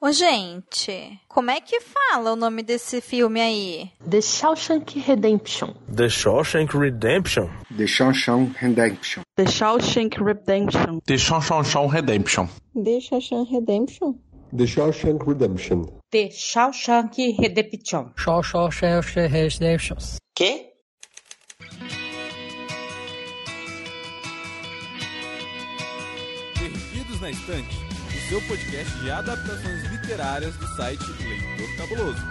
Ô, gente, como é que fala o nome desse filme aí? The Shawshank Redemption. The Shawshank Redemption. The Shawshank Redemption. The Shawshank Redemption. The Shawshank Redemption. The Shawshank Redemption. The Shawshank Redemption. The Shawshank Redemption. Shawshank Redemption. Que? Perdidos na Estante, seu podcast de adaptações literárias do site Leitor Cabuloso.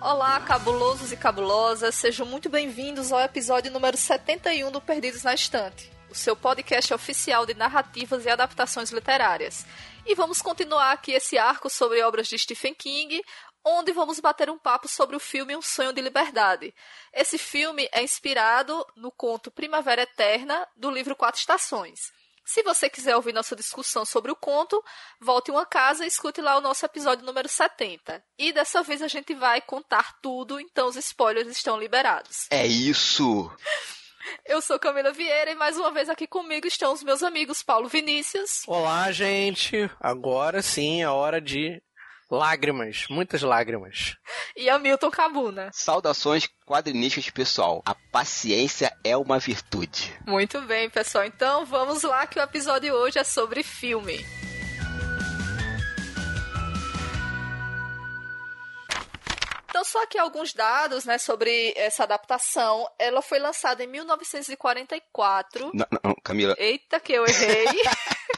Olá, cabulosos e cabulosas, sejam muito bem-vindos ao episódio número 71 do Perdidos na Estante, o seu podcast oficial de narrativas e adaptações literárias. E vamos continuar aqui esse arco sobre obras de Stephen King, onde vamos bater um papo sobre o filme Um Sonho de Liberdade. Esse filme é inspirado no conto Primavera Eterna, do livro Quatro Estações. Se você quiser ouvir nossa discussão sobre o conto, volte uma casa e escute lá o nosso episódio número 70. E dessa vez a gente vai contar tudo, então os spoilers estão liberados. É isso! Eu sou Camila Vieira e mais uma vez aqui comigo estão os meus amigos Paulo Vinícius. Olá, gente! Agora sim é hora de Lágrimas, muitas lágrimas. E Hamilton Cabuna. Saudações quadrinistas, pessoal. A paciência é uma virtude. Muito bem, pessoal. Então vamos lá que o episódio hoje é sobre filme. Então, só aqui alguns dados né, sobre essa adaptação. Ela foi lançada em 1944. Não, não, Camila. Eita, que eu errei.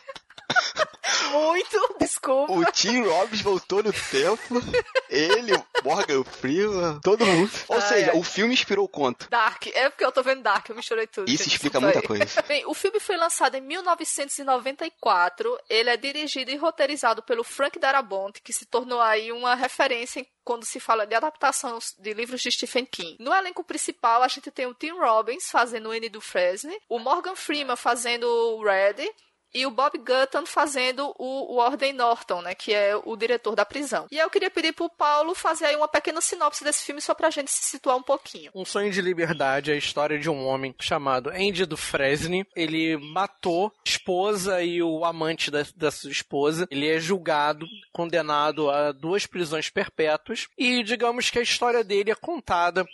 Muito, desculpa. O Tim Robbins voltou no tempo. Ele, Morgan Freeman, todo mundo. Ou ai, seja, ai. o filme inspirou o conto. Dark. É porque eu tô vendo Dark, eu misturei tudo. Isso explica muita coisa. Bem, o filme foi lançado em 1994. Ele é dirigido e roteirizado pelo Frank Darabont, que se tornou aí uma referência quando se fala de adaptação de livros de Stephen King. No elenco principal, a gente tem o Tim Robbins fazendo o Annie do Fresney, o Morgan Freeman fazendo o Red, e o Bob Gutton fazendo o Warden Norton, né, que é o diretor da prisão. E eu queria pedir pro Paulo fazer aí uma pequena sinopse desse filme só pra gente se situar um pouquinho. Um Sonho de Liberdade é a história de um homem chamado Andy do Fresne. Ele matou a esposa e o amante da, da sua esposa. Ele é julgado, condenado a duas prisões perpétuas e digamos que a história dele é contada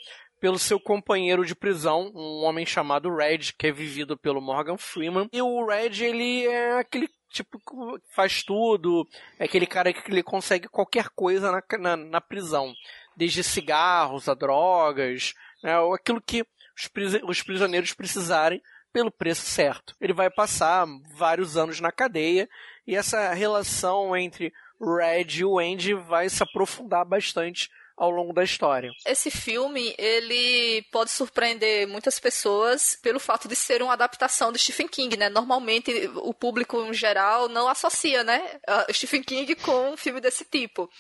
pelo seu companheiro de prisão, um homem chamado Red, que é vivido pelo Morgan Freeman. E o Red, ele é aquele tipo que faz tudo, é aquele cara que ele consegue qualquer coisa na, na, na prisão, desde cigarros a drogas, né, aquilo que os, os prisioneiros precisarem pelo preço certo. Ele vai passar vários anos na cadeia e essa relação entre Red e o Andy vai se aprofundar bastante ao longo da história. Esse filme, ele pode surpreender muitas pessoas pelo fato de ser uma adaptação de Stephen King, né? Normalmente o público em geral não associa, né, Stephen King com um filme desse tipo.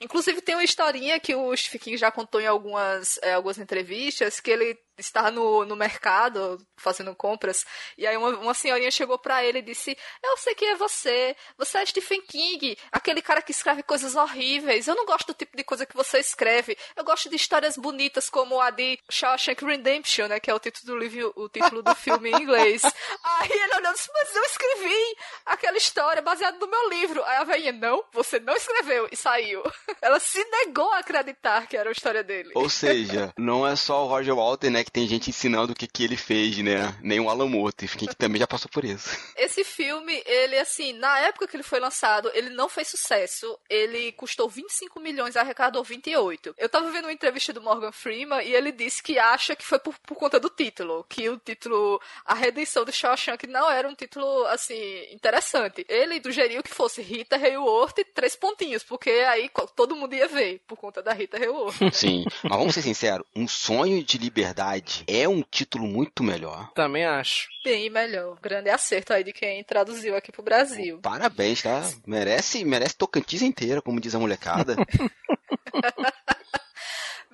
Inclusive tem uma historinha que o Stephen King já contou em algumas, é, algumas entrevistas que ele estar no, no mercado fazendo compras, e aí uma, uma senhorinha chegou para ele e disse: Eu sei que é você, você é Stephen King, aquele cara que escreve coisas horríveis. Eu não gosto do tipo de coisa que você escreve. Eu gosto de histórias bonitas como a de Shawshank Redemption, né? Que é o título do livro, o título do filme em inglês. aí ele olhou e disse: Mas eu escrevi aquela história baseada no meu livro. Aí a velhinha: Não, você não escreveu, e saiu. Ela se negou a acreditar que era a história dele. Ou seja, não é só o Roger Walter, né? Que tem gente ensinando o que, que ele fez, né? Nem o Alan Moore, que também já passou por isso. Esse filme, ele, assim, na época que ele foi lançado, ele não fez sucesso. Ele custou 25 milhões, arrecadou 28. Eu tava vendo uma entrevista do Morgan Freeman e ele disse que acha que foi por, por conta do título, que o título A Redenção do Shawshank não era um título, assim, interessante. Ele sugeriu que fosse Rita Hayworth e três pontinhos, porque aí todo mundo ia ver, por conta da Rita Hayworth. Sim, mas vamos ser sinceros, um sonho de liberdade é um título muito melhor. Também acho. Bem melhor. Grande acerto aí de quem traduziu aqui pro Brasil. Parabéns, tá? Merece, merece Tocantins inteira, como diz a molecada.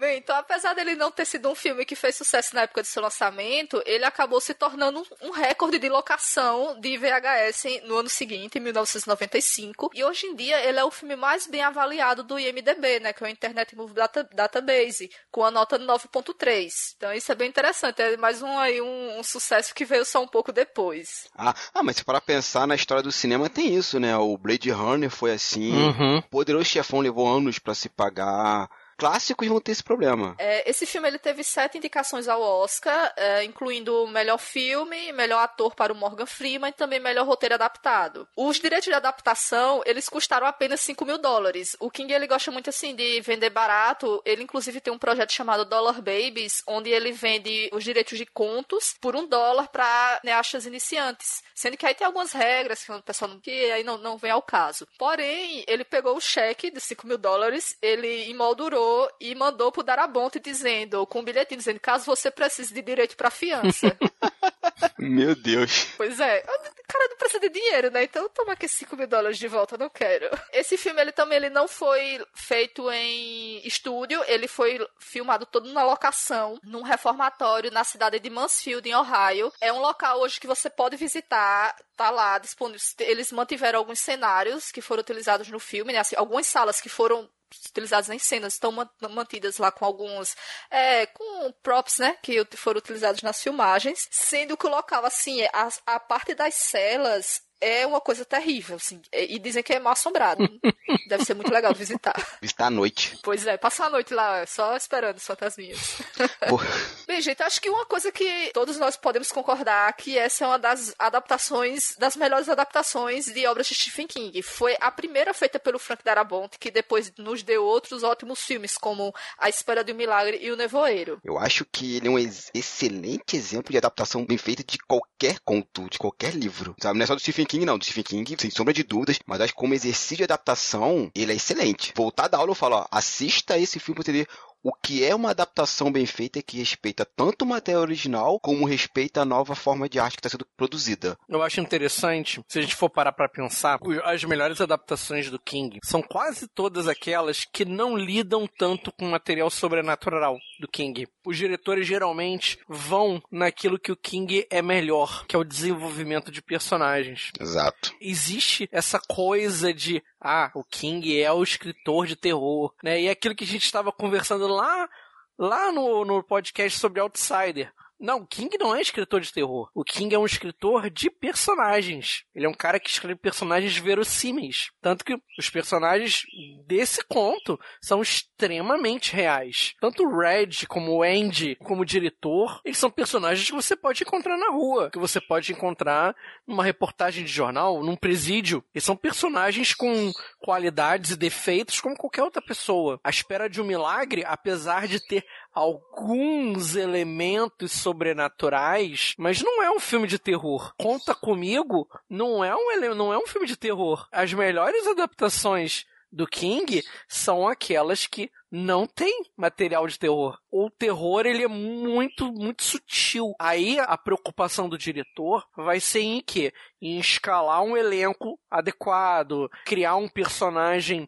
Bem, então apesar dele não ter sido um filme que fez sucesso na época de seu lançamento, ele acabou se tornando um recorde de locação de VHS no ano seguinte, em 1995. E hoje em dia ele é o filme mais bem avaliado do IMDB, né? Que é o Internet Movie Data Database, com a nota 9.3. Então isso é bem interessante. É mais um aí um, um, sucesso que veio só um pouco depois. Ah, ah mas para pensar na história do cinema tem isso, né? O Blade Runner foi assim. Uhum. Poderoso Chefão levou anos para se pagar clássicos vão ter esse problema. É, esse filme ele teve sete indicações ao Oscar, é, incluindo melhor filme, melhor ator para o Morgan Freeman e também melhor roteiro adaptado. Os direitos de adaptação, eles custaram apenas 5 mil dólares. O King, ele gosta muito, assim, de vender barato. Ele, inclusive, tem um projeto chamado Dollar Babies, onde ele vende os direitos de contos por um dólar para neachas iniciantes. Sendo que aí tem algumas regras que o pessoal não, que aí não, não vem ao caso. Porém, ele pegou o cheque de 5 mil dólares, ele emoldurou e mandou pro Darabonte dizendo, com um bilhetinho dizendo, caso você precise de direito pra fiança. Meu Deus. Pois é. O cara não precisa de dinheiro, né? Então toma aqui 5 mil dólares de volta, não quero. Esse filme, ele também ele não foi feito em estúdio, ele foi filmado todo na locação, num reformatório na cidade de Mansfield, em Ohio. É um local hoje que você pode visitar, tá lá disponível. Eles mantiveram alguns cenários que foram utilizados no filme, né? Assim, algumas salas que foram utilizadas em cenas estão mantidas lá com alguns é, com props, né, que foram utilizados nas filmagens, sendo que o local assim, a, a parte das celas é uma coisa terrível, assim. E dizem que é mal assombrado. Deve ser muito legal visitar. Visitar à noite. Pois é, passar a noite lá, só esperando as fantasminhas. Bem, gente, acho que uma coisa que todos nós podemos concordar que essa é uma das adaptações, das melhores adaptações de obras de Stephen King. Foi a primeira feita pelo Frank Darabont, que depois nos deu outros ótimos filmes, como A Espera de um Milagre e O Nevoeiro. Eu acho que ele é um ex excelente exemplo de adaptação bem feita de qualquer conto, de qualquer livro. Sabe? Não é só do Stephen King, não. Do Stephen King, sem sombra de dúvidas, mas acho que como exercício de adaptação, ele é excelente. Voltar da aula, eu falo, ó, assista esse filme pra entender o que é uma adaptação bem feita é que respeita tanto o material original como respeita a nova forma de arte que está sendo produzida. Eu acho interessante, se a gente for parar para pensar, as melhores adaptações do King são quase todas aquelas que não lidam tanto com material sobrenatural do King. Os diretores geralmente vão naquilo que o King é melhor, que é o desenvolvimento de personagens. Exato. Existe essa coisa de ah, o King é o escritor de terror, né? E é aquilo que a gente estava conversando lá, lá no, no podcast sobre Outsider. Não, King não é escritor de terror. O King é um escritor de personagens. Ele é um cara que escreve personagens verossímeis. Tanto que os personagens desse conto são extremamente reais. Tanto o Red, como o Andy, como o diretor, eles são personagens que você pode encontrar na rua, que você pode encontrar numa reportagem de jornal, num presídio. Eles são personagens com qualidades e defeitos como qualquer outra pessoa. A espera de um milagre, apesar de ter alguns elementos sobrenaturais, mas não é um filme de terror. Conta comigo, não é um não é um filme de terror. As melhores adaptações do King são aquelas que não tem material de terror. O terror ele é muito, muito sutil. Aí a preocupação do diretor vai ser em quê? Em escalar um elenco adequado, criar um personagem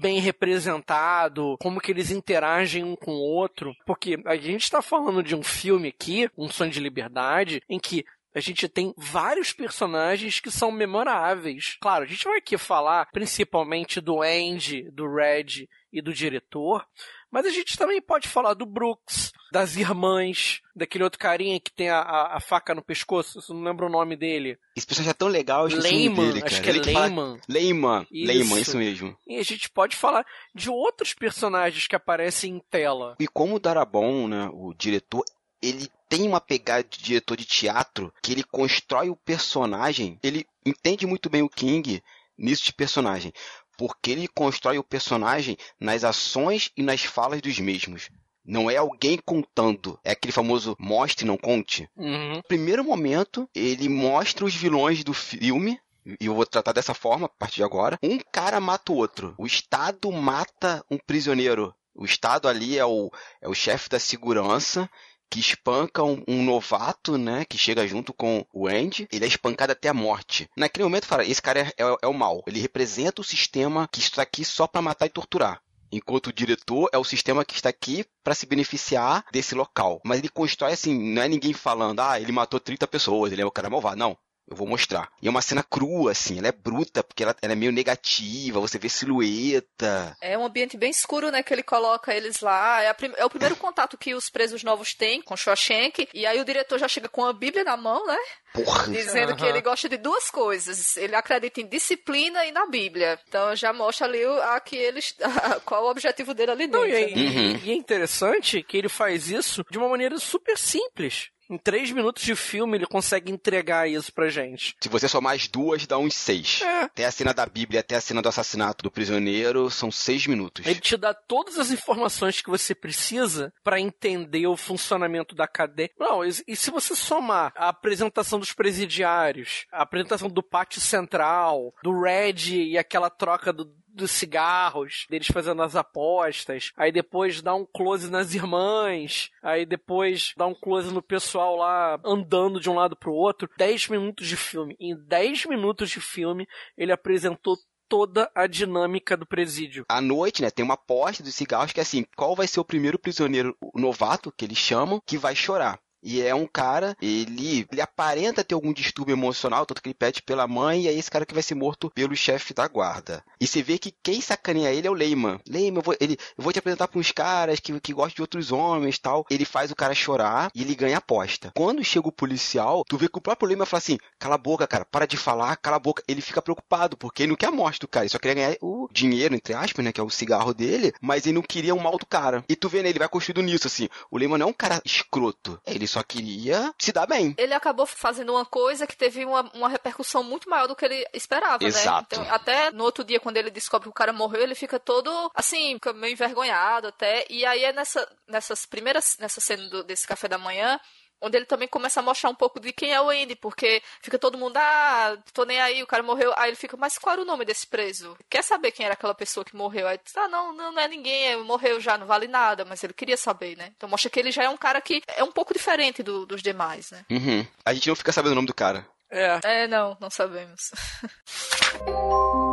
bem representado, como que eles interagem um com o outro. Porque a gente está falando de um filme aqui, Um Sonho de Liberdade, em que a gente tem vários personagens que são memoráveis. Claro, a gente vai aqui falar principalmente do Andy, do Red e do diretor, mas a gente também pode falar do Brooks, das irmãs, daquele outro carinha que tem a, a, a faca no pescoço, eu não lembro o nome dele. Esse personagem é tão legal, eu Lehman, dele, acho que é Lehman. Lehman, Lehman, isso mesmo. E a gente pode falar de outros personagens que aparecem em tela. E como o Darabon, né, o diretor, ele tem uma pegada de diretor de teatro que ele constrói o personagem, ele entende muito bem o King nisso de personagem, porque ele constrói o personagem nas ações e nas falas dos mesmos. Não é alguém contando. É aquele famoso mostre, não conte. Uhum. No primeiro momento, ele mostra os vilões do filme. E eu vou tratar dessa forma a partir de agora. Um cara mata o outro. O Estado mata um prisioneiro. O Estado ali é o, é o chefe da segurança que espanca um, um, novato, né? Que chega junto com o Andy. Ele é espancado até a morte. Naquele momento, fala: esse cara é, é, é o mal. Ele representa o sistema que está aqui só para matar e torturar. Enquanto o diretor é o sistema que está aqui para se beneficiar desse local. Mas ele constrói assim, não é ninguém falando, ah, ele matou 30 pessoas, ele é o cara malvado. Não. Eu vou mostrar. E é uma cena crua, assim, ela é bruta, porque ela, ela é meio negativa, você vê silhueta. É um ambiente bem escuro, né, que ele coloca eles lá. É, prim... é, o primeiro contato que os presos novos têm com Shawshank. E aí o diretor já chega com a Bíblia na mão, né? Porra. Dizendo uhum. que ele gosta de duas coisas. Ele acredita em disciplina e na Bíblia. Então já mostra ali a que eles, qual o objetivo dele ali dentro. Não, e, é, uhum. e é interessante que ele faz isso de uma maneira super simples. Em três minutos de filme ele consegue entregar isso pra gente. Se você somar as duas, dá uns seis. É. Até a cena da Bíblia, até a cena do assassinato do prisioneiro, são seis minutos. Ele te dá todas as informações que você precisa para entender o funcionamento da cadeia. Não, e, e se você somar a apresentação dos presidiários, a apresentação do pátio central, do Red e aquela troca do, dos cigarros, deles fazendo as apostas, aí depois dá um close nas irmãs, aí depois dá um close no pessoal lá andando de um lado pro outro. 10 minutos de filme. Em 10 minutos de filme, ele apresentou toda a dinâmica do presídio. À noite, né, tem uma aposta dos cigarros que é assim, qual vai ser o primeiro prisioneiro novato, que eles chamam, que vai chorar. E é um cara, ele, ele aparenta ter algum distúrbio emocional, tanto que ele pede pela mãe, e é esse cara que vai ser morto pelo chefe da guarda. E você vê que quem sacaneia ele é o Leyman. Leyman, eu vou, ele, eu vou te apresentar para uns caras que, que gostam de outros homens tal. Ele faz o cara chorar e ele ganha aposta. Quando chega o policial, tu vê que o próprio Leyman fala assim: cala a boca, cara, para de falar, cala a boca. Ele fica preocupado, porque ele não quer a morte do cara, ele só queria ganhar o dinheiro, entre aspas, né, que é o cigarro dele, mas ele não queria o mal do cara. E tu vê, né, ele vai construindo nisso, assim. O Leyman não é um cara escroto, ele só queria se dar bem. Ele acabou fazendo uma coisa que teve uma, uma repercussão muito maior do que ele esperava, né? Exato. né? Então, até no outro dia, quando ele descobre que o cara morreu, ele fica todo, assim, meio envergonhado até. E aí é nessa, nessas primeiras, nessa cena do, desse café da manhã, onde ele também começa a mostrar um pouco de quem é o Andy, porque fica todo mundo, ah, tô nem aí, o cara morreu. Aí ele fica, mas qual era o nome desse preso? Quer saber quem era aquela pessoa que morreu? Aí diz, ah, não, não, não é ninguém, morreu já, não vale nada, mas ele queria saber, né? Então mostra que ele já é um cara que é um pouco diferente do, dos demais, né? Uhum. A gente não fica sabendo o nome do cara. É. É, não, não sabemos.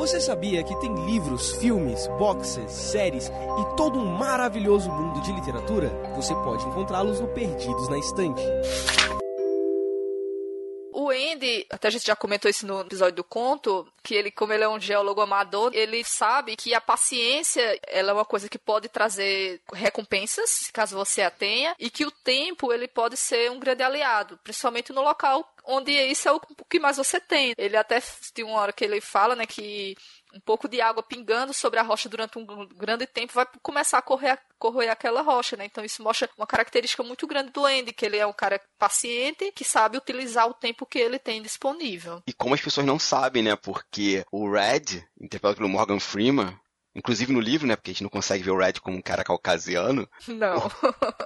Você sabia que tem livros, filmes, boxes, séries e todo um maravilhoso mundo de literatura? Você pode encontrá-los no Perdidos na Estante. O Andy, até a gente já comentou isso no episódio do conto, que ele, como ele é um geólogo amador, ele sabe que a paciência ela é uma coisa que pode trazer recompensas, caso você a tenha, e que o tempo ele pode ser um grande aliado, principalmente no local onde isso é o que mais você tem. Ele até tem uma hora que ele fala, né, que um pouco de água pingando sobre a rocha durante um grande tempo vai começar a correr, correr aquela rocha, né? Então isso mostra uma característica muito grande do Andy, que ele é um cara paciente, que sabe utilizar o tempo que ele tem disponível. E como as pessoas não sabem, né? Porque o Red, interpretado pelo Morgan Freeman, Inclusive no livro, né? Porque a gente não consegue ver o Red como um cara caucasiano. Não.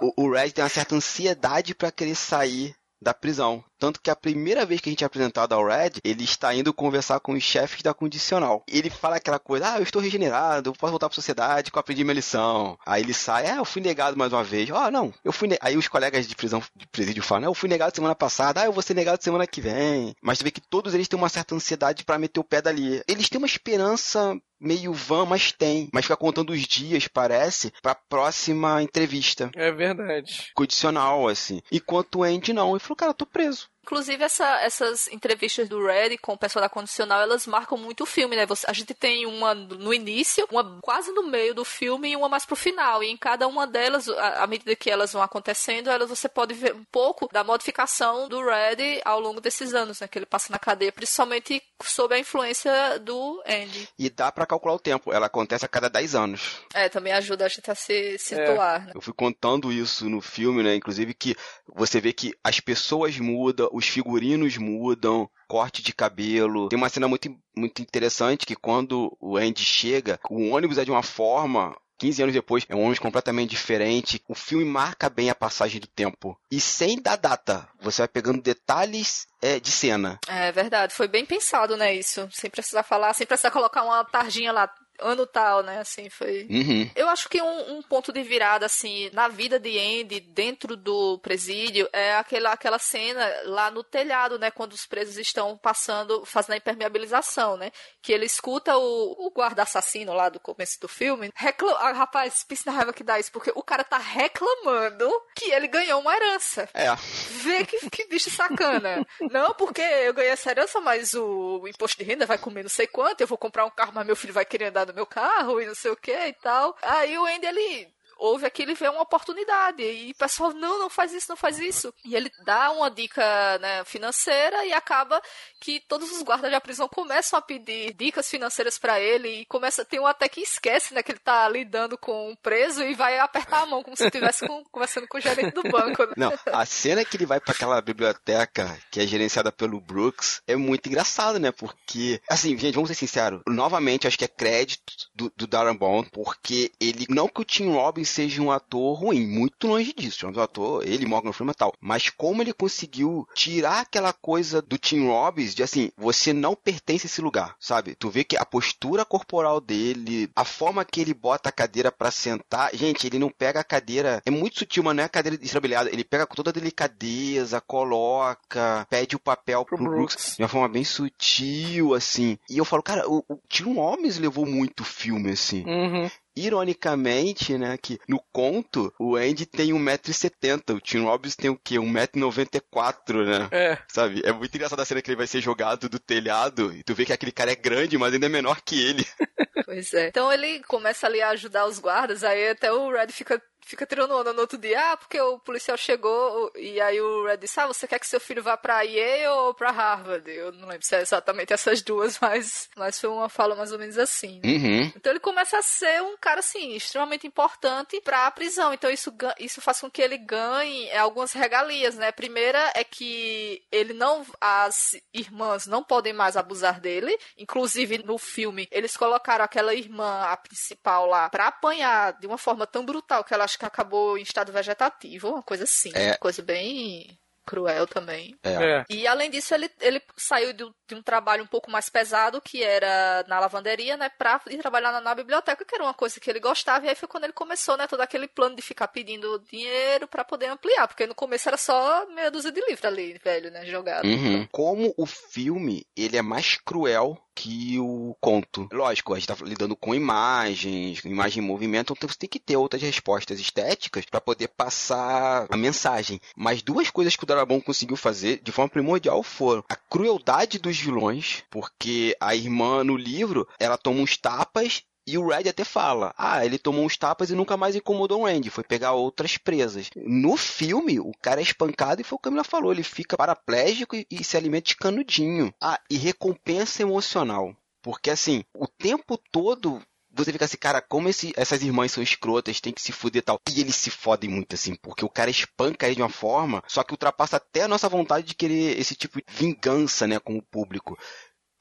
O, o Red tem uma certa ansiedade para querer sair da prisão. Tanto que a primeira vez que a gente é apresentado ao Red, ele está indo conversar com os chefes da condicional. Ele fala aquela coisa, ah, eu estou regenerado, eu posso voltar para a sociedade, que eu aprendi minha lição. Aí ele sai, ah, eu fui negado mais uma vez. Ah, não, eu fui ne... Aí os colegas de prisão, de presídio falam, eu fui negado semana passada, ah, eu vou ser negado semana que vem. Mas tu vê que todos eles têm uma certa ansiedade para meter o pé dali. Eles têm uma esperança meio vã, mas tem. Mas fica contando os dias, parece, pra próxima entrevista. É verdade. Condicional, assim. Enquanto o Andy não. Ele falou, cara, eu tô preso. Inclusive, essa, essas entrevistas do Red com o pessoal da condicional, elas marcam muito o filme, né? Você, a gente tem uma no início, uma quase no meio do filme e uma mais pro final. E em cada uma delas, à medida que elas vão acontecendo, elas você pode ver um pouco da modificação do Red ao longo desses anos, né? Que ele passa na cadeia, principalmente sob a influência do Andy. E dá para calcular o tempo. Ela acontece a cada 10 anos. É, também ajuda a gente a se situar. É, né? Eu fui contando isso no filme, né? Inclusive que você vê que as pessoas mudam, os figurinos mudam, corte de cabelo. Tem uma cena muito, muito interessante que quando o Andy chega, o ônibus é de uma forma, 15 anos depois, é um ônibus completamente diferente. O filme marca bem a passagem do tempo. E sem dar data. Você vai pegando detalhes é, de cena. É verdade. Foi bem pensado, né, isso. Sem precisar falar, sem precisar colocar uma tarjinha lá ano tal, né? Assim, foi. Uhum. Eu acho que um, um, ponto de virada, assim, na vida de Andy, dentro do presídio, é aquela, aquela cena lá no telhado, né? Quando os presos estão passando, fazendo a impermeabilização, né? Que ele escuta o, o guarda assassino lá do começo do filme. Reclam... Ah, rapaz, pense na raiva que dá isso, porque o cara tá reclamando que ele ganhou uma herança. É. Vê que, que bicho sacana. não, porque eu ganhei essa herança, mas o, o imposto de renda vai comer não sei quanto, eu vou comprar um carro, mas meu filho vai querer andar no meu carro e não sei o que e tal. Aí o Andy, ele houve aqui, ele vê uma oportunidade. E o pessoal, não, não faz isso, não faz isso. E ele dá uma dica né, financeira e acaba que todos os guardas da prisão começam a pedir dicas financeiras para ele e começa, tem um até que esquece, né, que ele tá lidando com um preso e vai apertar a mão como se estivesse conversando com o gerente do banco. Né? Não, a cena que ele vai para aquela biblioteca que é gerenciada pelo Brooks é muito engraçado, né? Porque, assim, gente, vamos ser sinceros, novamente acho que é crédito do, do Darren Bond, porque ele, não que o Tim Robbins seja um ator ruim, muito longe disso. É um ator, ele, Morgan Freeman e tal. Mas como ele conseguiu tirar aquela coisa do Tim Robbins de assim, você não pertence a esse lugar, sabe? Tu vê que a postura corporal dele, a forma que ele bota a cadeira para sentar, gente, ele não pega a cadeira, é muito sutil, mas não é a cadeira estrambelhada, ele pega com toda a delicadeza, coloca, pede o papel pro, pro Brooks. Brooks de uma forma bem sutil, assim. E eu falo, cara, o, o Tim Robbins levou muito filme, assim. Uhum ironicamente, né, que no conto o Andy tem 1,70m, o Tim Robbins tem o quê? 1,94m, né? É. Sabe? É muito engraçado a cena que ele vai ser jogado do telhado e tu vê que aquele cara é grande, mas ainda é menor que ele. Pois é. Então ele começa ali a ajudar os guardas, aí até o Red fica fica tirando onda no outro dia, ah, porque o policial chegou e aí o Red disse, ah, você quer que seu filho vá pra Yale ou pra Harvard? Eu não lembro se é exatamente essas duas, mas, mas foi uma fala mais ou menos assim. Né? Uhum. Então ele começa a ser um cara, assim, extremamente importante pra prisão. Então isso, isso faz com que ele ganhe algumas regalias, né? A primeira é que ele não, as irmãs não podem mais abusar dele, inclusive no filme eles colocaram aquela irmã, a principal lá, pra apanhar de uma forma tão brutal que ela acho que acabou em estado vegetativo, uma coisa assim. É. Coisa bem cruel também. É. É. E além disso, ele, ele saiu de, de, um trabalho um pouco mais pesado, que era na lavanderia, né, pra ir trabalhar na, na, biblioteca, que era uma coisa que ele gostava, e aí foi quando ele começou, né, todo aquele plano de ficar pedindo dinheiro para poder ampliar, porque no começo era só meia dúzia de livros ali, velho, né, jogado. Uhum. Como o filme, ele é mais cruel que o conto. Lógico, a gente tá lidando com imagens, imagem em movimento, então você tem que ter outras respostas estéticas para poder passar a mensagem. Mas duas coisas que o Darabon conseguiu fazer de forma primordial foram a crueldade dos vilões, porque a irmã no livro, ela toma uns tapas e o Red até fala: Ah, ele tomou uns tapas e nunca mais incomodou o Andy, foi pegar outras presas. No filme, o cara é espancado e foi o que Camila falou: ele fica paraplégico e, e se alimenta de canudinho. Ah, e recompensa emocional. Porque assim, o tempo todo você fica assim, cara, como esse, essas irmãs são escrotas, tem que se fuder e tal. E eles se fodem muito, assim, porque o cara espanca ele de uma forma, só que ultrapassa até a nossa vontade de querer esse tipo de vingança, né, com o público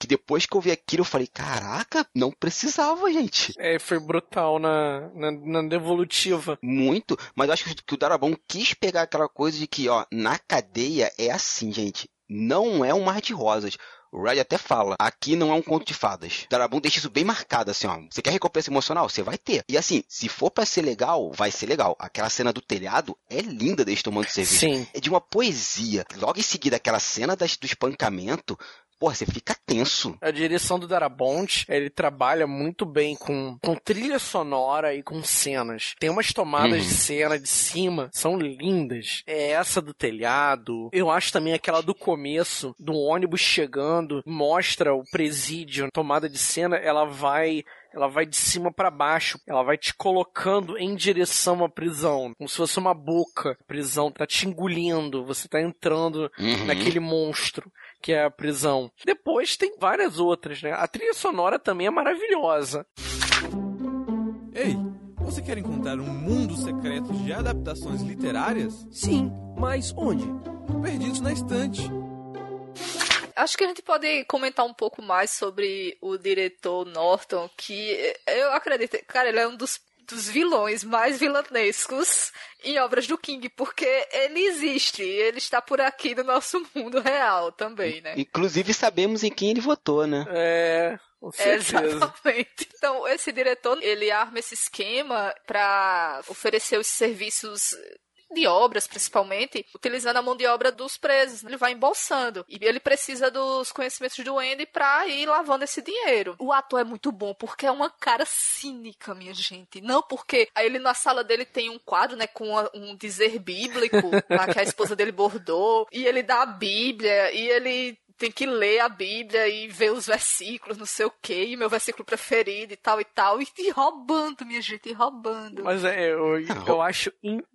que depois que eu vi aquilo, eu falei, caraca, não precisava, gente. É, foi brutal na, na, na devolutiva. Muito, mas eu acho que o Darabão quis pegar aquela coisa de que, ó, na cadeia é assim, gente. Não é um mar de rosas. O Red até fala, aqui não é um conto de fadas. Darabum deixa isso bem marcado, assim, ó. Você quer recompensa emocional? Você vai ter. E assim, se for para ser legal, vai ser legal. Aquela cena do telhado é linda deles tomando cerveja. Sim. É de uma poesia. Logo em seguida, aquela cena das, do espancamento, porra, você fica tenso. A direção do Darabont, ele trabalha muito bem com, com trilha sonora e com cenas. Tem umas tomadas Uhum. de cena de cima, são lindas. É essa do telhado. Eu acho também aquela do começo, do ônibus chegando, mostra o presídio, tomada de cena, ela vai ela vai de cima para baixo, ela vai te colocando em direção à prisão, como se fosse uma boca. A prisão tá te engolindo, você tá entrando Uhum. naquele monstro que é a prisão. Depois tem várias outras, né? A trilha sonora também é maravilhosa. Ei, você quer encontrar um mundo secreto de adaptações literárias? Sim, mas onde? Perdidos na Estante. Acho que a gente pode comentar um pouco mais sobre o diretor Norton, que eu acredito, cara, ele é um dos, dos vilões mais vilanescos em obras do King, porque ele existe, ele está por aqui no nosso mundo real também, né? Inclusive sabemos em quem ele votou, né? É. Exatamente. Então, esse diretor, ele arma esse esquema para oferecer os serviços de obras, principalmente, utilizando a mão de obra dos presos. Ele vai embolsando. E ele precisa dos conhecimentos do Andy pra ir lavando esse dinheiro. O ator é muito bom, porque é uma cara cínica, minha gente. Não porque aí ele na sala dele tem um quadro, né, com um dizer bíblico, lá que a esposa dele bordou, e ele dá a Bíblia, e ele tem que ler a Bíblia e ver os versículos, não sei o que, e meu versículo preferido e tal e tal, e, e roubando, minha gente, e roubando. Mas é, eu, eu acho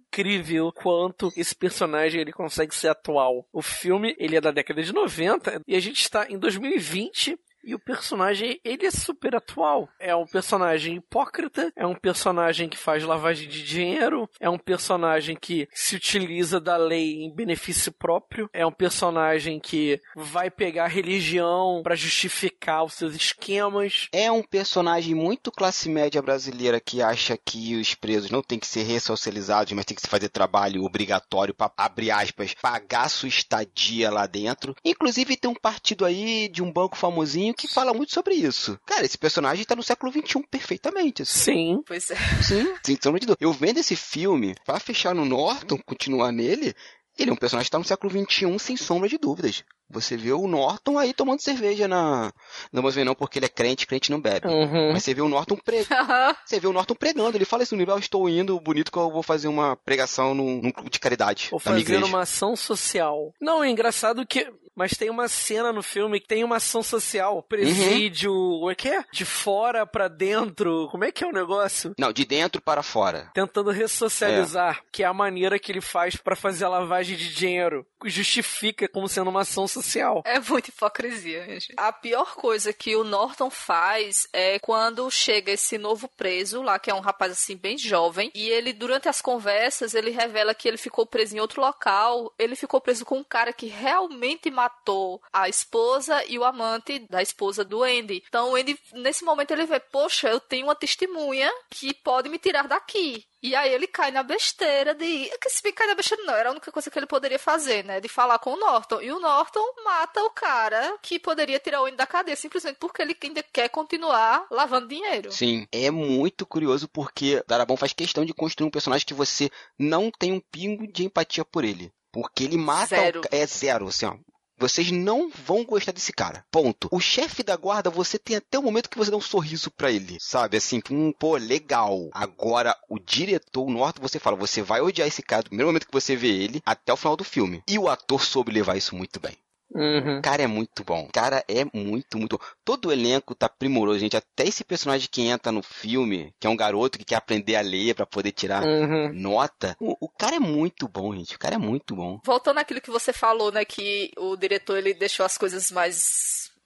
incrível quanto esse personagem ele consegue ser atual. O filme, ele é da década de 90 e a gente está em 2020 e o personagem, ele é super atual. É um personagem hipócrita, é um personagem que faz lavagem de dinheiro, é um personagem que se utiliza da lei em benefício próprio, é um personagem que vai pegar a religião para justificar os seus esquemas. É um personagem muito classe média brasileira que acha que os presos não têm que ser ressocializados, mas tem que se fazer trabalho obrigatório para abrir aspas, pagar sua estadia lá dentro. Inclusive tem um partido aí de um banco famosinho que fala muito sobre isso. Cara, esse personagem tá no século XXI perfeitamente. Assim. Sim. Pois é. Sim, sem sombra de dúvida. Eu vendo esse filme, pra fechar no Norton, continuar nele, ele é um personagem que tá no século XXI sem sombra de dúvidas. Você vê o Norton aí tomando cerveja na. Não vamos ver não, porque ele é crente, crente não bebe. Uhum. Mas você vê o Norton pregando. você vê o Norton pregando. Ele fala isso no nível, eu estou indo, bonito que eu vou fazer uma pregação num, num clube de caridade. Vou minha fazer uma ação social. Não, é engraçado que. Mas tem uma cena no filme que tem uma ação social. Presídio. O que é? De fora pra dentro. Como é que é o negócio? Não, de dentro para fora. Tentando ressocializar, que é a maneira que ele faz pra fazer a lavagem de dinheiro. Justifica como sendo uma ação social. É muita hipocrisia, gente. A pior coisa que o Norton faz é quando chega esse novo preso lá, que é um rapaz assim bem jovem, e ele durante as conversas, ele revela que ele ficou preso em outro local, ele ficou preso com um cara que realmente matou a esposa e o amante da esposa do Andy. Então, o Andy nesse momento ele vê, poxa, eu tenho uma testemunha que pode me tirar daqui. E aí ele cai na besteira de. Que se bem cai na besteira não, era a única coisa que ele poderia fazer, né? De falar com o Norton. E o Norton mata o cara que poderia tirar o Andy da cadeia, simplesmente porque ele ainda quer continuar lavando dinheiro. Sim, é muito curioso porque Darabão faz questão de construir um personagem que você não tem um pingo de empatia por ele. Porque ele mata. Zero. O... É zero, assim, ó. Vocês não vão gostar desse cara. Ponto. O chefe da guarda, você tem até o momento que você dá um sorriso pra ele. Sabe? Assim, hum, pô, legal. Agora, o diretor, o Norton, você fala, você vai odiar esse cara do primeiro momento que você vê ele até o final do filme. E o ator soube levar isso muito bem. Uhum. O cara é muito bom. O cara é muito, muito bom. Todo o elenco tá primoroso, gente. Até esse personagem que entra no filme, que é um garoto que quer aprender a ler pra poder tirar Uhum. nota. O, o cara é muito bom, gente. O cara é muito bom. Voltando àquilo que você falou, né? Que o diretor ele deixou as coisas mais,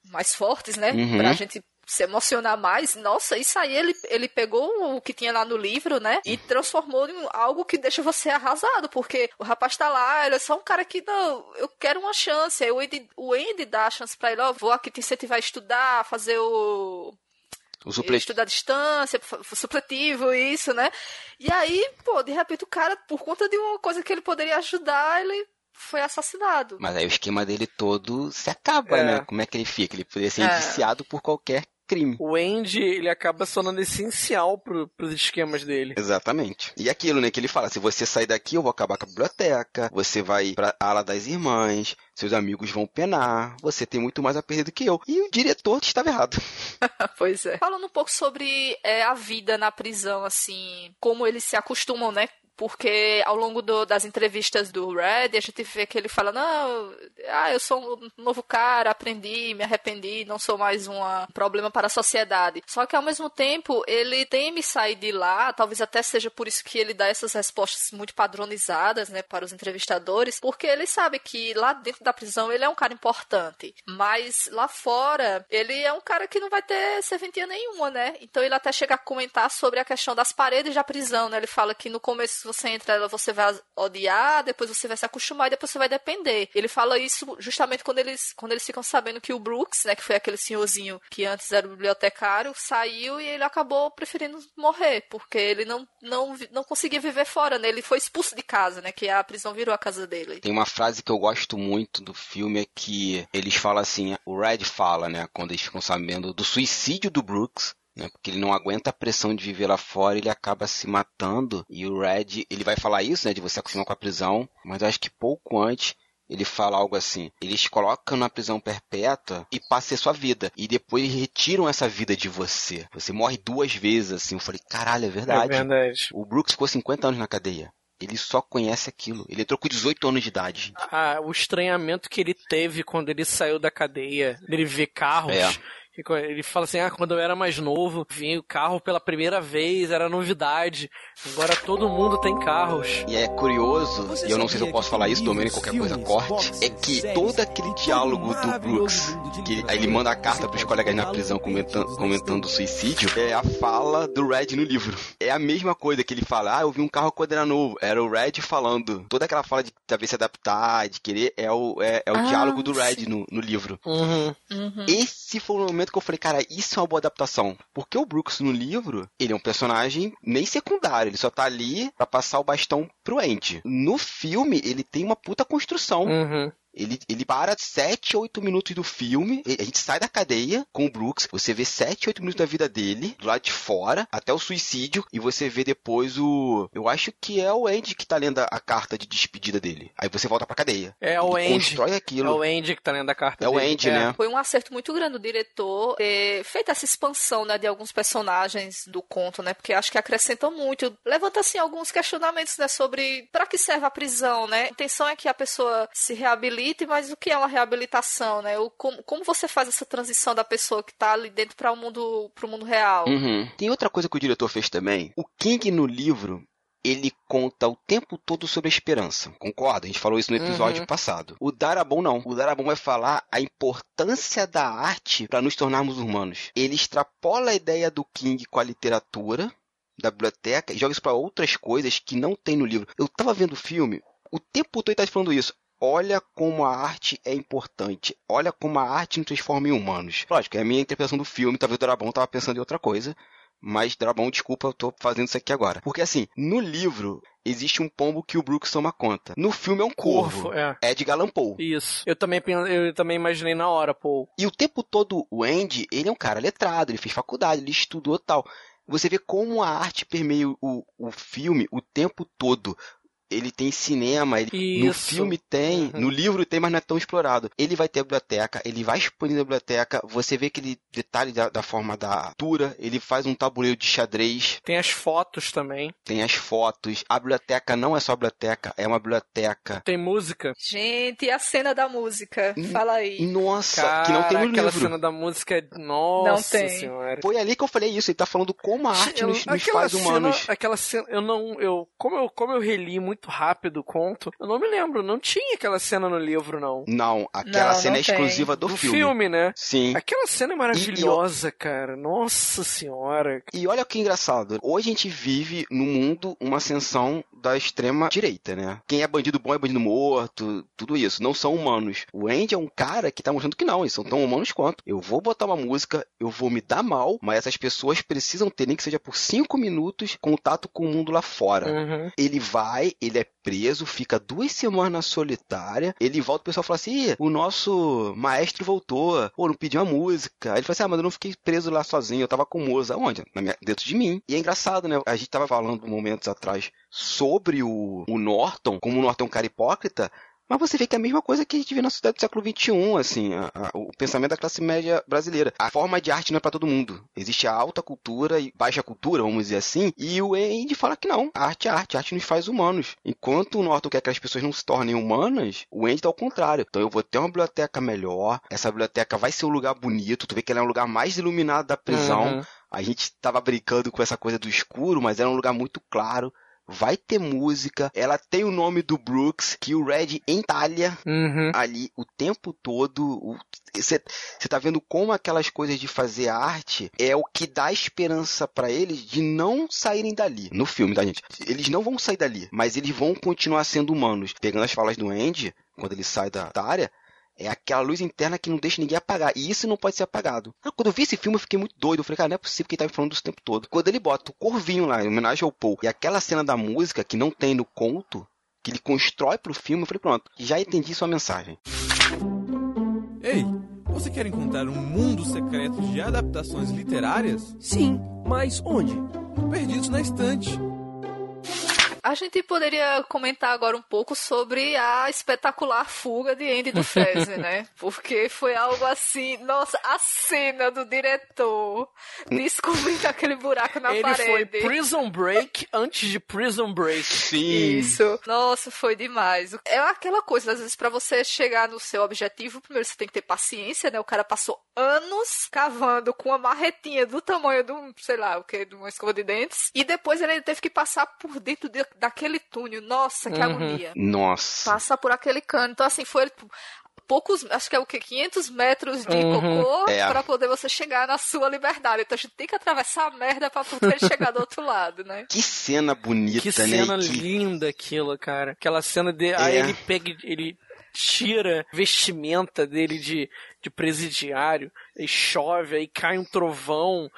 mais fortes, né? Uhum. Pra gente se emocionar mais. Nossa, isso aí ele, ele pegou o que tinha lá no livro, né? E transformou em algo que deixa você arrasado. Porque o rapaz tá lá, ele é só um cara que, não, eu quero uma chance. Aí o Andy, o Andy dá a chance pra ele, ó, vou aqui te incentivar a estudar, fazer o O supletivo. estudar à distância, supletivo, isso, né? E aí, pô, de repente o cara, por conta de uma coisa que ele poderia ajudar, ele foi assassinado. Mas aí o esquema dele todo se acaba, É. né? Como é que ele fica? Ele poderia ser É. indiciado por qualquer crime. O Andy, ele acaba se tornando essencial pro, pros esquemas dele. Exatamente. E aquilo, né, que ele fala, se você sair daqui, eu vou acabar com a biblioteca, você vai pra ala das irmãs, seus amigos vão penar, você tem muito mais a perder do que eu. E o diretor estava errado. pois é. Falando um pouco sobre é, a vida na prisão, assim, como eles se acostumam, né? Porque ao longo do- das entrevistas do Red, a gente vê que ele fala: Não, ah, eu sou um novo cara, aprendi, me arrependi, não sou mais um problema para a sociedade. Só que ao mesmo tempo, ele teme sair de lá, talvez até seja por isso que ele dá essas respostas muito padronizadas, né, para os entrevistadores, porque ele sabe que lá dentro da prisão ele é um cara importante, mas lá fora ele é um cara que não vai ter serventia nenhuma, né? Então ele até chega a comentar sobre a questão das paredes da prisão, né? Ele fala que no começo Brooks, você entra nela, você vai odiar, depois você vai se acostumar e depois você vai depender. Ele fala isso justamente quando eles, quando eles ficam sabendo que o Brooks, né, que foi aquele senhorzinho que antes era bibliotecário, saiu e ele acabou preferindo morrer, porque ele não, não, não conseguia viver fora, né? Ele foi expulso de casa, né? Que a prisão virou a casa dele. Tem uma frase que eu gosto muito do filme é que eles falam assim, o Red fala, né, quando eles ficam sabendo do suicídio do Brooks, né, porque ele não aguenta a pressão de viver lá fora, ele acaba se matando. E o Red, ele vai falar isso, né, de você acostumar com a prisão, mas eu acho que pouco antes ele fala algo assim: eles colocam na prisão perpétua e passam a sua vida. E depois retiram essa vida de você. Você morre duas vezes, assim. Eu falei, caralho, é verdade. É verdade. O Brooks ficou 50 anos na cadeia. Ele só conhece aquilo. Ele entrou com 18 anos de idade. Ah, o estranhamento que ele teve quando ele saiu da cadeia, ele vê carros. É. Ele fala assim: ah, quando eu era mais novo, vinha o carro pela primeira vez, era novidade. Agora todo mundo tem carros. E é curioso, e eu não sei se eu posso falar isso, Domênio, qualquer coisa corte, é que todo aquele diálogo do Brooks, que ele, ele manda a carta pros colegas na prisão comentando, comentando o suicídio, é a fala do Red no livro. É a mesma coisa que ele fala: ah, eu vi um carro quando era novo. Era o Red falando. Toda aquela fala de talvez se adaptar, de querer, é o, é, é o Ah, diálogo do Red no, no livro. Uhum. Esse foi o momento que eu falei, cara, isso é uma boa adaptação. Porque o Brooks no livro, ele é um personagem nem secundário, ele só tá ali pra passar o bastão pro Andy. No filme, ele tem uma puta construção. Uhum. Ele, ele para 7, 8 minutos do filme, a gente sai da cadeia com o Brooks, você vê 7, 8 minutos da vida dele, do lado de fora, até o suicídio, e você vê depois o... Eu acho que é o Andy que tá lendo a, carta de despedida dele. Aí você volta pra cadeia. É o Ele Andy. constrói aquilo. É o Andy que tá lendo a carta É o dele. Andy, né? Foi um acerto muito grande do diretor ter feito essa expansão, né, de alguns personagens do conto, né? Porque acho que acrescentam muito. Levanta assim alguns questionamentos, né, sobre para que serve a prisão, né? A intenção é que a pessoa se reabilite, mas o que é uma reabilitação, né? O, como, como você faz essa transição da pessoa que tá ali dentro para o mundo, pro mundo real? Uhum. Tem outra coisa que o diretor fez também. O King no livro, ele conta o tempo todo sobre a esperança. Concorda? A gente falou isso no episódio Uhum. passado. O Darabon não. O Darabon vai falar a importância da arte para nos tornarmos humanos. Ele extrapola a ideia do King com a literatura da biblioteca e joga isso para outras coisas que não tem no livro. Eu tava vendo o filme, o tempo todo ele tá falando isso. Olha como a arte é importante. Olha como a arte nos transforma em humanos. Lógico, é a minha interpretação do filme. Talvez o Darabon tava pensando em outra coisa. Mas, Drabon, desculpa, eu tô fazendo isso aqui agora. Porque, assim, no livro, existe um pombo que o Brooks toma conta. No filme é um corvo. Corvo, é. Edgar Allan Poe. Isso. Eu também, eu também imaginei na hora, pô. E o tempo todo, o Andy, ele é um cara letrado, ele fez faculdade, ele estudou tal. Você vê como a arte permeia o, o filme o tempo todo. Ele tem cinema, ele, no filme tem, Uhum. no livro tem, mas não é tão explorado. Ele vai ter a biblioteca, ele vai expandir a biblioteca, você vê aquele detalhe da, da forma da altura, ele faz um tabuleiro de xadrez, Tem as fotos também. tem as fotos. A biblioteca não é só biblioteca, é uma biblioteca. Tem música. Gente, e a cena da música? Fala aí. Nossa, Cara, que não tem no aquela livro. cena da música. é- Nossa tem. senhora. Foi ali que eu falei isso, ele tá falando como a arte Eu- nos, nos faz cena- humanos. aquela cena, eu não, eu como, eu, como eu reli muito rápido o conto, eu não me lembro, não tinha aquela cena no livro, não. Não, aquela Não, cena não é tem. exclusiva do, Do filme. filme, né? Sim. Aquela cena é maravilhosa, cara. Nossa senhora. E olha que engraçado. Hoje a gente vive no mundo uma ascensão da extrema direita, né? Quem é bandido bom é bandido morto, tudo isso. Não são humanos. O Andy é um cara que tá mostrando que não, eles são tão humanos quanto. Eu vou botar uma música, eu vou me dar mal, mas essas pessoas precisam ter, nem que seja por cinco minutos, contato com o mundo lá fora. Uhum. Ele vai, ele é preso, fica duas semanas na solitária, ele volta, o pessoal fala assim, "Ih, o nosso maestro voltou, pô, não pediu a música. Aí ele fala assim, ah, mas eu não fiquei preso lá sozinho, eu tava com o Moza. Onde? Minha- dentro de mim. E é engraçado, né? A gente tava falando momentos atrás sobre o, o Norton, como o Norton é um cara hipócrita, mas você vê que é a mesma coisa que a gente vê na sociedade do século XXI, assim, a- a- o pensamento da classe média brasileira. A forma de arte não é para todo mundo. Existe a alta cultura e baixa cultura, vamos dizer assim, e o Andy fala que não. A arte é arte, a arte nos faz humanos. Enquanto o Norton quer que as pessoas não se tornem humanas, o Andy tá ao contrário. Então eu vou ter uma biblioteca melhor, essa biblioteca vai ser um lugar bonito, tu vê que ela é um lugar mais iluminado da prisão. Uhum. A gente tava brincando com essa coisa do escuro, mas era um lugar muito claro. Vai ter música, ela tem o nome do Brooks, que o Red entalha Uhum. ali o tempo todo. Você tá vendo como aquelas coisas de fazer arte é o que dá esperança pra eles de não saírem dali. No filme, tá, gente? Eles não vão sair dali, mas eles vão continuar sendo humanos. Pegando as falas do Andy, quando ele sai da, da área, é aquela luz interna que não deixa ninguém apagar. E isso não pode ser apagado. Ah, Quando eu vi esse filme, eu fiquei muito doido. Eu falei, cara, não é possível que ele tá me falando isso o tempo todo. Quando ele bota o corvinho lá, em homenagem ao Paul, e aquela cena da música que não tem no conto, que ele constrói pro filme, eu falei, pronto, já entendi sua mensagem. Ei, você quer encontrar um mundo secreto de adaptações literárias? Sim, mas onde? Perdidos na estante. A gente poderia comentar agora um pouco sobre a espetacular fuga de Andy do Fezzi, né? Porque foi algo assim, nossa, a cena do diretor descobrindo aquele buraco na Ele parede. foi Prison Break antes de Prison Break. Sim. Isso. Nossa, foi demais. É aquela coisa, às vezes, pra você chegar no seu objetivo, primeiro você tem que ter paciência, né? O cara passou anos cavando com uma marretinha do tamanho de um, sei lá, o que, de uma escova de dentes. E depois ele ainda teve que passar por dentro de- daquele túnel. Nossa, que Uhum. agonia. Nossa. Passar por aquele cano. Então, assim, foi tipo, poucos, acho que é o que, 500 metros de Uhum. cocô É. pra poder você chegar na sua liberdade. Então a gente tem que atravessar a merda pra poder chegar do outro lado, né? Que cena bonita, Que né? cena Que- linda aquilo, cara. Aquela cena de. Aí É. ele pega. Ele tira vestimenta dele de, de presidiário, e chove, aí cai um trovão,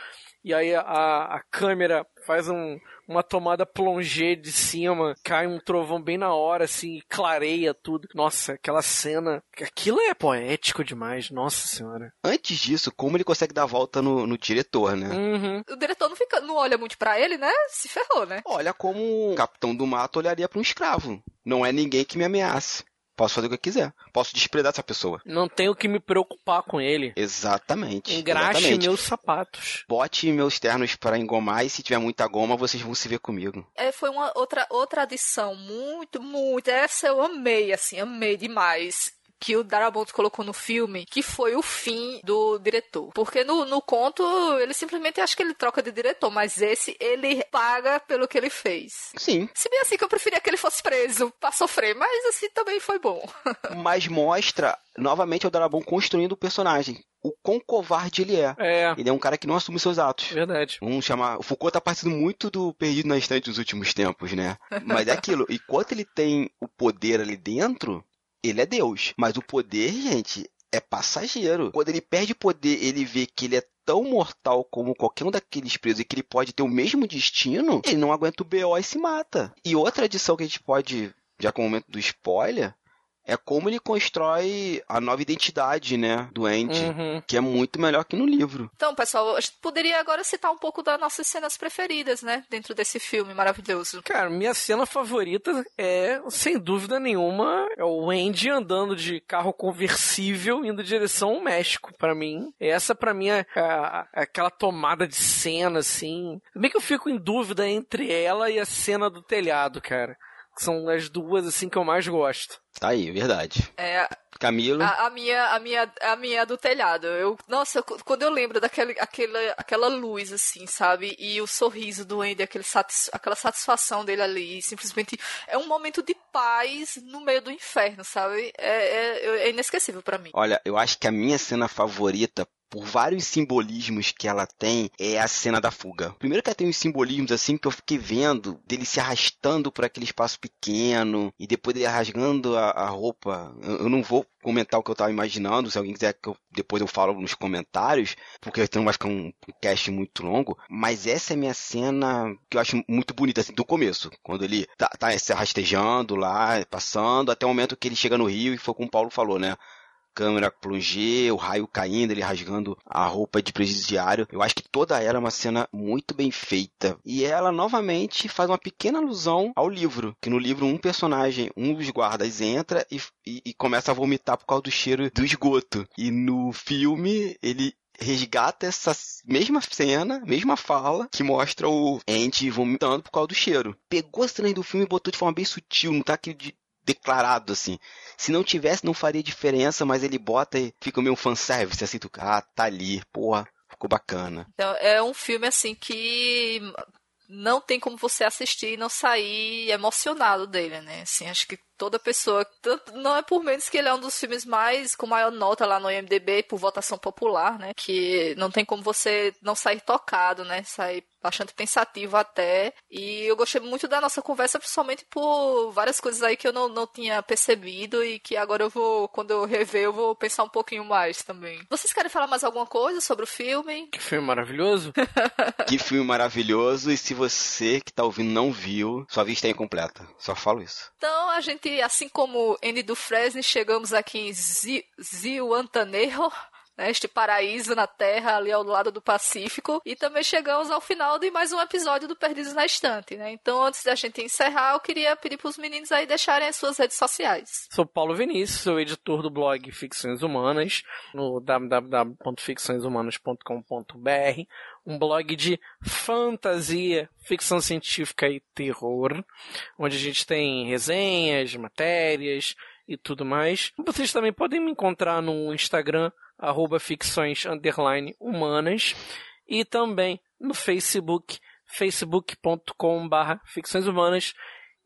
e aí a, a câmera faz um, uma tomada plongé de cima, cai um trovão bem na hora, assim, e clareia tudo. Nossa, aquela cena. Aquilo é poético demais, nossa senhora. Antes disso, como ele consegue dar a volta no, no diretor, né? Uhum. O diretor não, fica, não olha muito pra ele, né? Se ferrou, né? Olha como o capitão do mato olharia para um escravo. Não é ninguém que me ameace. Posso fazer o que eu quiser. Posso desprezar essa pessoa. Não tenho que me preocupar com ele. Exatamente. Engraxe exatamente. meus sapatos. Bote meus ternos para engomar e se tiver muita goma, vocês vão se ver comigo. É, foi uma outra, outra adição muito, muito. Essa eu amei, assim, amei demais. Que o Darabont colocou no filme, que foi o fim do diretor. Porque no, no conto, ele simplesmente acho que ele troca de diretor, mas esse ele paga pelo que ele fez. Sim. Se bem assim que eu preferia que ele fosse preso pra sofrer, mas assim também foi bom. Mas mostra novamente o Darabon construindo o personagem. O quão covarde ele é. É. Ele é um cara que não assume seus atos. Verdade. Vamos chamar. O Foucault tá parecendo muito do Perdido na Estante nos últimos tempos, né? Mas é aquilo. Enquanto ele tem o poder ali dentro, ele é Deus. Mas o poder, gente, é passageiro. Quando ele perde poder, ele vê que ele é tão mortal como qualquer um daqueles presos e que ele pode ter o mesmo destino, ele não aguenta o BO e se mata. E outra adição que a gente pode, já com o momento do spoiler, é como ele constrói a nova identidade, né, do Andy, Uhum. que é muito melhor que no livro. Então, pessoal, a gente poderia agora citar um pouco das nossas cenas preferidas, né? Dentro desse filme maravilhoso. Cara, minha cena favorita é, sem dúvida nenhuma, é o Andy andando de carro conversível indo em direção ao México. Pra mim, essa pra mim é, a- a- aquela tomada de cena, assim. Bem que eu fico em dúvida entre ela e a cena do telhado, cara. Que são as duas, assim, que eu mais gosto. Tá aí, verdade. É, Camilo. A, a minha, a minha, a minha é do telhado. Eu, nossa, quando eu lembro daquele, aquela, aquela luz assim, sabe? E o sorriso do Andy, aquele satis, aquela satisfação dele ali, simplesmente é um momento de paz no meio do inferno, sabe? É, é, é inesquecível pra mim. Olha, eu acho que a minha cena favorita, por vários simbolismos que ela tem, é a cena da fuga. Primeiro que ela tem uns simbolismos assim que eu fiquei vendo, dele se arrastando por aquele espaço pequeno, e depois dele rasgando a, a roupa. Eu, eu não vou comentar o que eu tava imaginando, se alguém quiser que eu, depois eu falo nos comentários, porque senão vai ficar um cast muito longo, mas essa é a minha cena que eu acho muito bonita, assim, do começo, quando ele tá, tá se rastejando lá, passando, até o momento que ele chega no Rio, e foi como o Paulo falou, né? Câmera plongé, o raio caindo, ele rasgando a roupa de presidiário. Eu acho que toda ela é uma cena muito bem feita. E ela novamente faz uma pequena alusão ao livro, que no livro um personagem, um dos guardas entra e, e, e começa a vomitar por causa do cheiro do esgoto. E no filme ele resgata essa mesma cena, mesma fala, que mostra o Andy vomitando por causa do cheiro. Pegou a cena do filme e botou de forma bem sutil, não tá aquele de declarado assim. Se não tivesse, não faria diferença, mas ele bota e fica meio fanservice, assim, tu, ah, tá ali, porra, ficou bacana. Então, é um filme assim que não tem como você assistir e não sair emocionado dele, né? Assim, acho que toda pessoa, não é por menos que ele é um dos filmes mais com maior nota lá no IMDb por votação popular, né? Que não tem como você não sair tocado, né? Sair bastante pensativo até. E eu gostei muito da nossa conversa, principalmente por várias coisas aí que eu não, não tinha percebido e que agora eu vou, quando eu rever, eu vou pensar um pouquinho mais também. Vocês querem falar mais alguma coisa sobre o filme? Que filme maravilhoso! que filme maravilhoso! E se você que tá ouvindo não viu, sua vista é incompleta. Só falo isso. Então a gente, assim como Andy do Fresne, chegamos aqui em Ziuantanejo né, este paraíso na Terra, ali ao lado do Pacífico. E também chegamos ao final de mais um episódio do Perdidos na Estante, né? Então, antes da gente encerrar, eu queria pedir para os meninos aí deixarem as suas redes sociais. Sou Paulo Vinícius, sou editor do blog Ficções Humanas, no www.ficçõeshumanas.com.br, um blog de fantasia, ficção científica e terror, onde a gente tem resenhas, matérias e tudo mais. Vocês também podem me encontrar no Instagram arroba ficções underline humanas e também no Facebook, facebook.com barra ficções humanas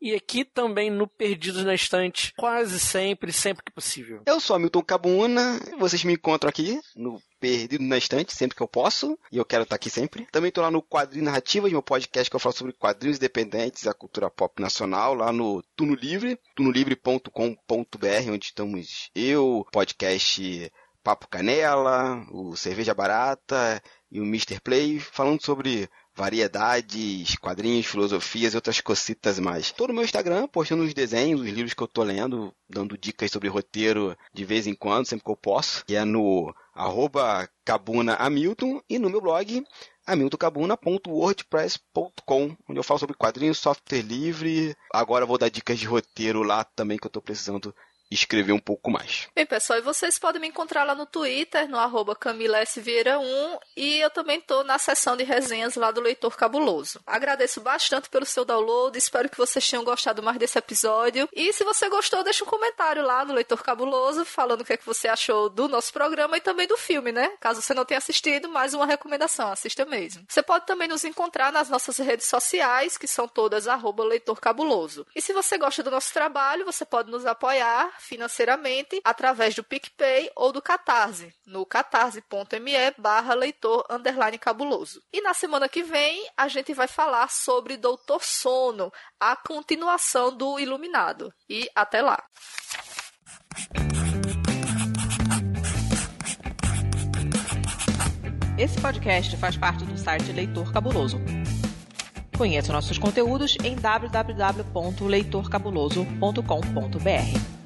e aqui também no Perdidos na Estante, quase sempre, sempre que possível. Eu sou Hamilton Cabuna, vocês me encontram aqui no Perdido na Estante, sempre que eu posso, e eu quero estar aqui sempre. Também estou lá no Quadrinho Narrativas, meu podcast que eu falo sobre quadrinhos independentes, a cultura pop nacional, lá no Tuno Livre, tunolivre.com.br, onde estamos eu, podcast Papo Canela, o Cerveja Barata e o Mr. Play, falando sobre variedades, quadrinhos, filosofias e outras cocitas mais. Todo o meu Instagram, postando os desenhos, os livros que eu tô lendo, dando dicas sobre roteiro de vez em quando, sempre que eu posso. E é no arroba cabunahamilton e no meu blog hamiltoncabuna.wordpress.com, onde eu falo sobre quadrinhos, software livre. Agora vou dar dicas de roteiro lá também que eu tô precisando escrever um pouco mais. Bem, pessoal, e vocês podem me encontrar lá no Twitter, no arroba CamilaSVieira1, e eu também estou na seção de resenhas lá do Leitor Cabuloso. Agradeço bastante pelo seu download, espero que vocês tenham gostado mais desse episódio. E se você gostou, deixa um comentário lá no Leitor Cabuloso, falando o que é que você achou do nosso programa e também do filme, né? Caso você não tenha assistido, mais uma recomendação, assista mesmo. Você pode também nos encontrar nas nossas redes sociais, que são todas arroba Leitor Cabuloso. E se você gosta do nosso trabalho, você pode nos apoiar financeiramente através do PicPay ou do Catarse, no catarse.me barra leitor underline cabuloso. E na semana que vem a gente vai falar sobre Doutor Sono, a continuação do Iluminado. E até lá! Esse podcast faz parte do site Leitor Cabuloso. Conheça nossos conteúdos em www.leitorcabuloso.com.br.